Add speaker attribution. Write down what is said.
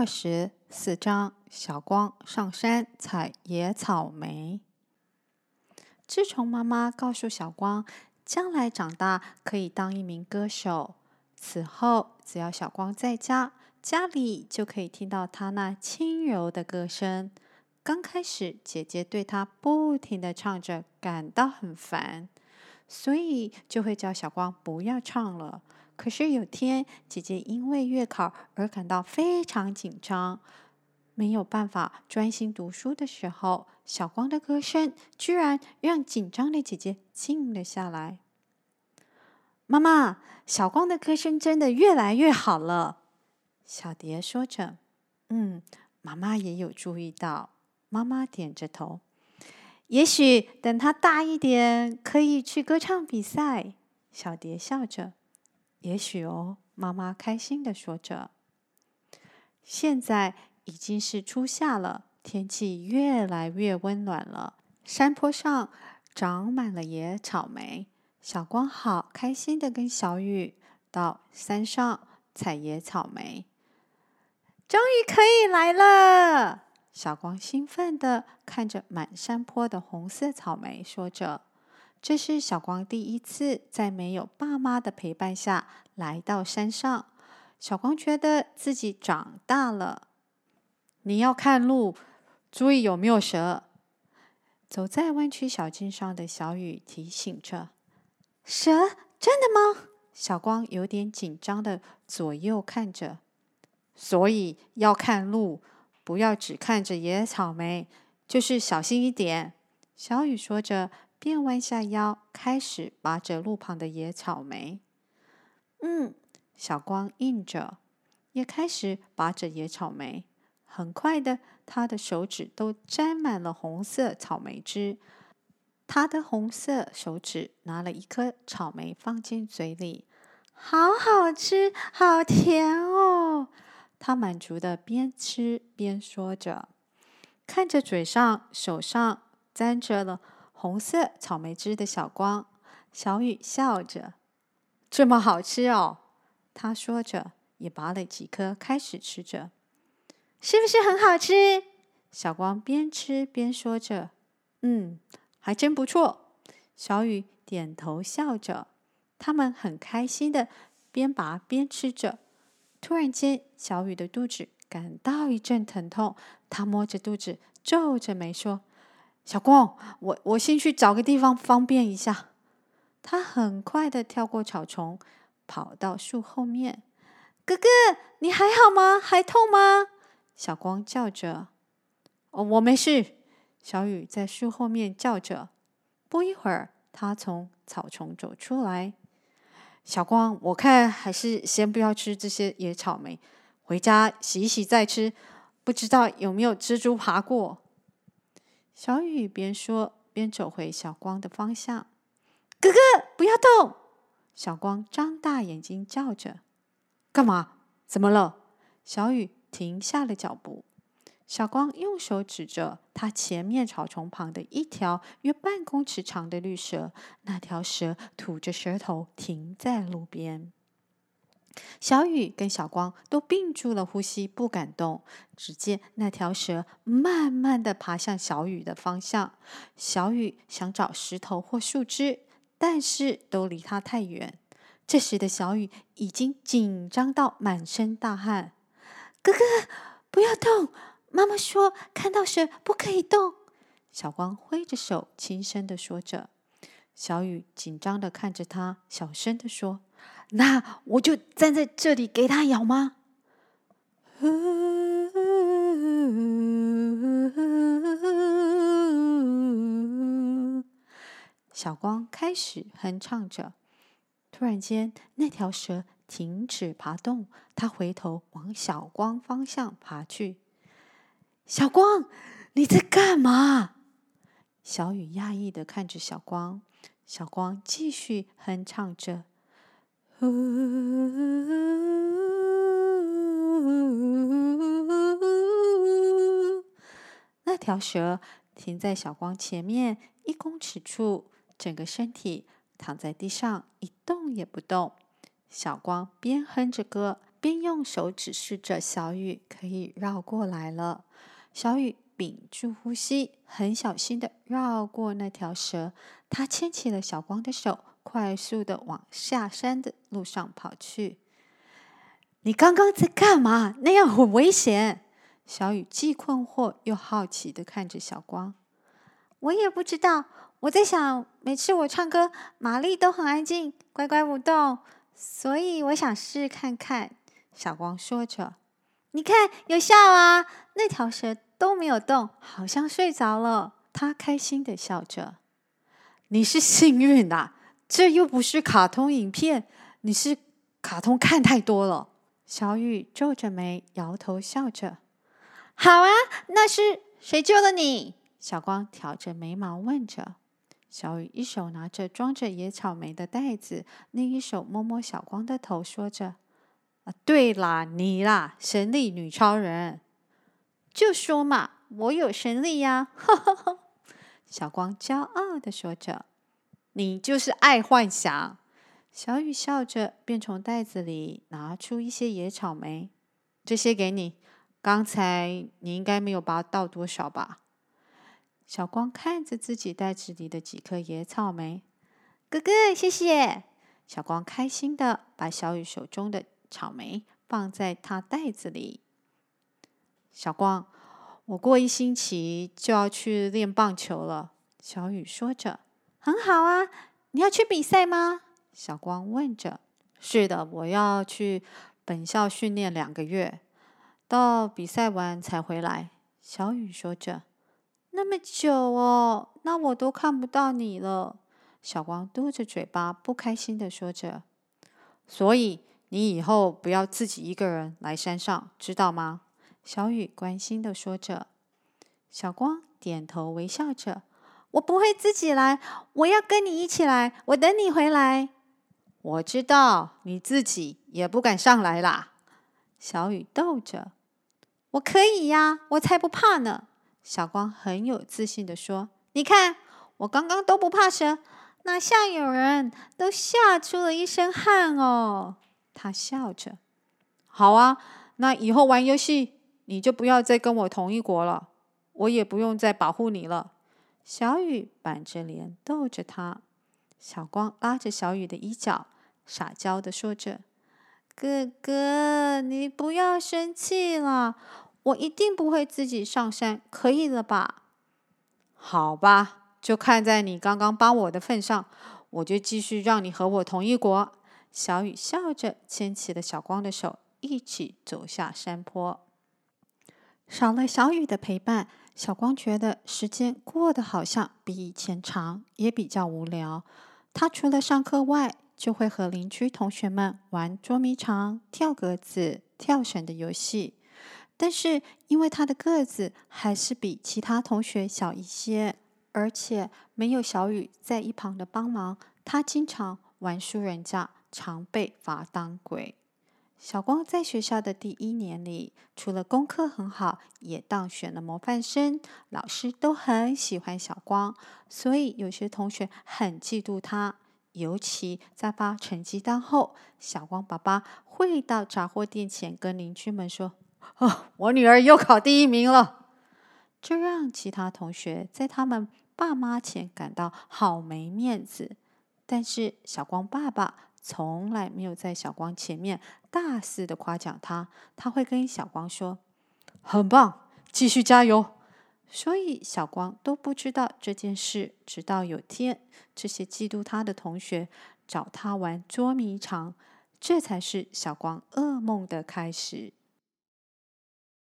Speaker 1: 二十四章：小光上山采野草莓。自从妈妈告诉小光，将来长大可以当一名歌手，此后只要小光在家，家里就可以听到他那轻柔的歌声。刚开始，姐姐对他不停的唱着，感到很烦，所以就会叫小光不要唱了。可是有天，姐姐因为月考而感到非常紧张，没有办法专心读书的时候，小光的歌声居然让紧张的姐姐静了下来。妈妈，小光的歌声真的越来越好了。小蝶说着：“嗯，妈妈也有注意到。”妈妈点着头。也许等他大一点，可以去歌唱比赛。小蝶笑着。也许哦，妈妈开心地说着。现在已经是初夏了，天气越来越温暖了。山坡上长满了野草莓，小光好开心地跟小雨到山上采野草莓。终于可以来了！小光兴奋地看着满山坡的红色草莓，说着。这是小光第一次在没有爸妈的陪伴下来到山上。小光觉得自己长大了。你要看路，注意有没有蛇。走在弯曲小径上的小雨提醒着：“蛇？真的吗？”小光有点紧张地左右看着。所以要看路，不要只看着野草莓，就是小心一点。小雨说着。便弯下腰，开始拔着路旁的野草莓。嗯，小光应着，也开始拔着野草莓。很快的，他的手指都沾满了红色草莓汁。他的红色手指拿了一颗草莓放进嘴里，好好吃，好甜哦！他满足的边吃边说着，看着嘴上、手上沾着了。红色草莓汁的小光，小雨笑着：“这么好吃哦！”他说着，也拔了几颗开始吃着。“是不是很好吃？”小光边吃边说着：“嗯，还真不错。”小雨点头笑着。他们很开心的边拔边吃着。突然间，小雨的肚子感到一阵疼痛，他摸着肚子，皱着眉说。小光，我我先去找个地方方便一下。他很快的跳过草丛，跑到树后面。哥哥，你还好吗？还痛吗？小光叫着。哦，我没事。小雨在树后面叫着。不一会儿，他从草丛走出来。小光，我看还是先不要吃这些野草莓，回家洗一洗再吃。不知道有没有蜘蛛爬过。小雨边说边走回小光的方向。“哥哥，不要动！”小光张大眼睛叫着。“干嘛？怎么了？”小雨停下了脚步。小光用手指着他前面草丛旁的一条约半公尺长的绿蛇。那条蛇吐着舌头停在路边。小雨跟小光都屏住了呼吸，不敢动。只见那条蛇慢慢地爬向小雨的方向。小雨想找石头或树枝，但是都离他太远。这时的小雨已经紧张到满身大汗。哥哥，不要动！妈妈说看到蛇不可以动。小光挥着手，轻声地说着。小雨紧张的看着他，小声地说。那我就站在这里给他咬吗？小光开始哼唱着。突然间，那条蛇停止爬动，它回头往小光方向爬去。小光，你在干嘛？小雨讶异的看着小光。小光继续哼唱着。呜，那条蛇停在小光前面一公尺处，整个身体躺在地上一动也不动。小光边哼着歌边用手指示着小雨可以绕过来了。小雨屏住呼吸，很小心的绕过那条蛇。他牵起了小光的手，快速的往下山的路上跑去。你刚刚在干嘛？那样很危险。小雨既困惑又好奇的看着小光。我也不知道，我在想，每次我唱歌，玛丽都很安静，乖乖不动，所以我想试试看看。小光说着：“你看，有效啊！那条蛇都没有动，好像睡着了。”他开心地笑着。你是幸运呐、这又不是卡通影片，你是卡通看太多了。小雨皱着眉，摇头笑着。好啊，那是谁救了你？小光挑着眉毛问着。小雨一手拿着装着野草莓的袋子，另一手摸摸小光的头，说着：“啊，对啦，你啦，神力女超人，就说嘛，我有神力呀！”呵呵呵。小光骄傲的说着：“你就是爱幻想。”小雨笑着，便从袋子里拿出一些野草莓，这些给你。刚才你应该没有拔到多少吧？小光看着自己袋子里的几颗野草莓，哥哥，谢谢。小光开心的把小雨手中的草莓放在他袋子里。小光。我过一星期就要去练棒球了，小雨说着。很好啊，你要去比赛吗？小光问着。是的，我要去本校训练两个月，到比赛完才回来。小雨说着。那么久哦，那我都看不到你了。小光嘟着嘴巴，不开心的说着。所以你以后不要自己一个人来山上，知道吗？小雨关心的说着，小光点头微笑着：“我不会自己来，我要跟你一起来，我等你回来。”我知道你自己也不敢上来啦。小雨逗着：“我可以呀，我才不怕呢。”小光很有自信的说：“你看，我刚刚都不怕蛇，哪像有人都吓出了一身汗哦。”他笑着：“好啊，那以后玩游戏。”你就不要再跟我同一国了，我也不用再保护你了。小雨板着脸逗着他，小光拉着小雨的衣角，撒娇的说着：“哥哥，你不要生气了，我一定不会自己上山，可以了吧？”好吧，就看在你刚刚帮我的份上，我就继续让你和我同一国。小雨笑着牵起了小光的手，一起走下山坡。少了小雨的陪伴，小光觉得时间过得好像比以前长，也比较无聊。他除了上课外，就会和邻居同学们玩捉迷藏、跳格子、跳绳的游戏。但是因为他的个子还是比其他同学小一些，而且没有小雨在一旁的帮忙，他经常玩输人家，常被罚当鬼。小光在学校的第一年里，除了功课很好，也当选了模范生。老师都很喜欢小光，所以有些同学很嫉妒他。尤其在发成绩单后，小光爸爸会到杂货店前跟邻居们说：“哦，我女儿又考第一名了。”这让其他同学在他们爸妈前感到好没面子。但是小光爸爸。从来没有在小光前面大肆的夸奖他，他会跟小光说：“很棒，继续加油。”所以小光都不知道这件事，直到有天，这些嫉妒他的同学找他玩捉迷藏，这才是小光噩梦的开始。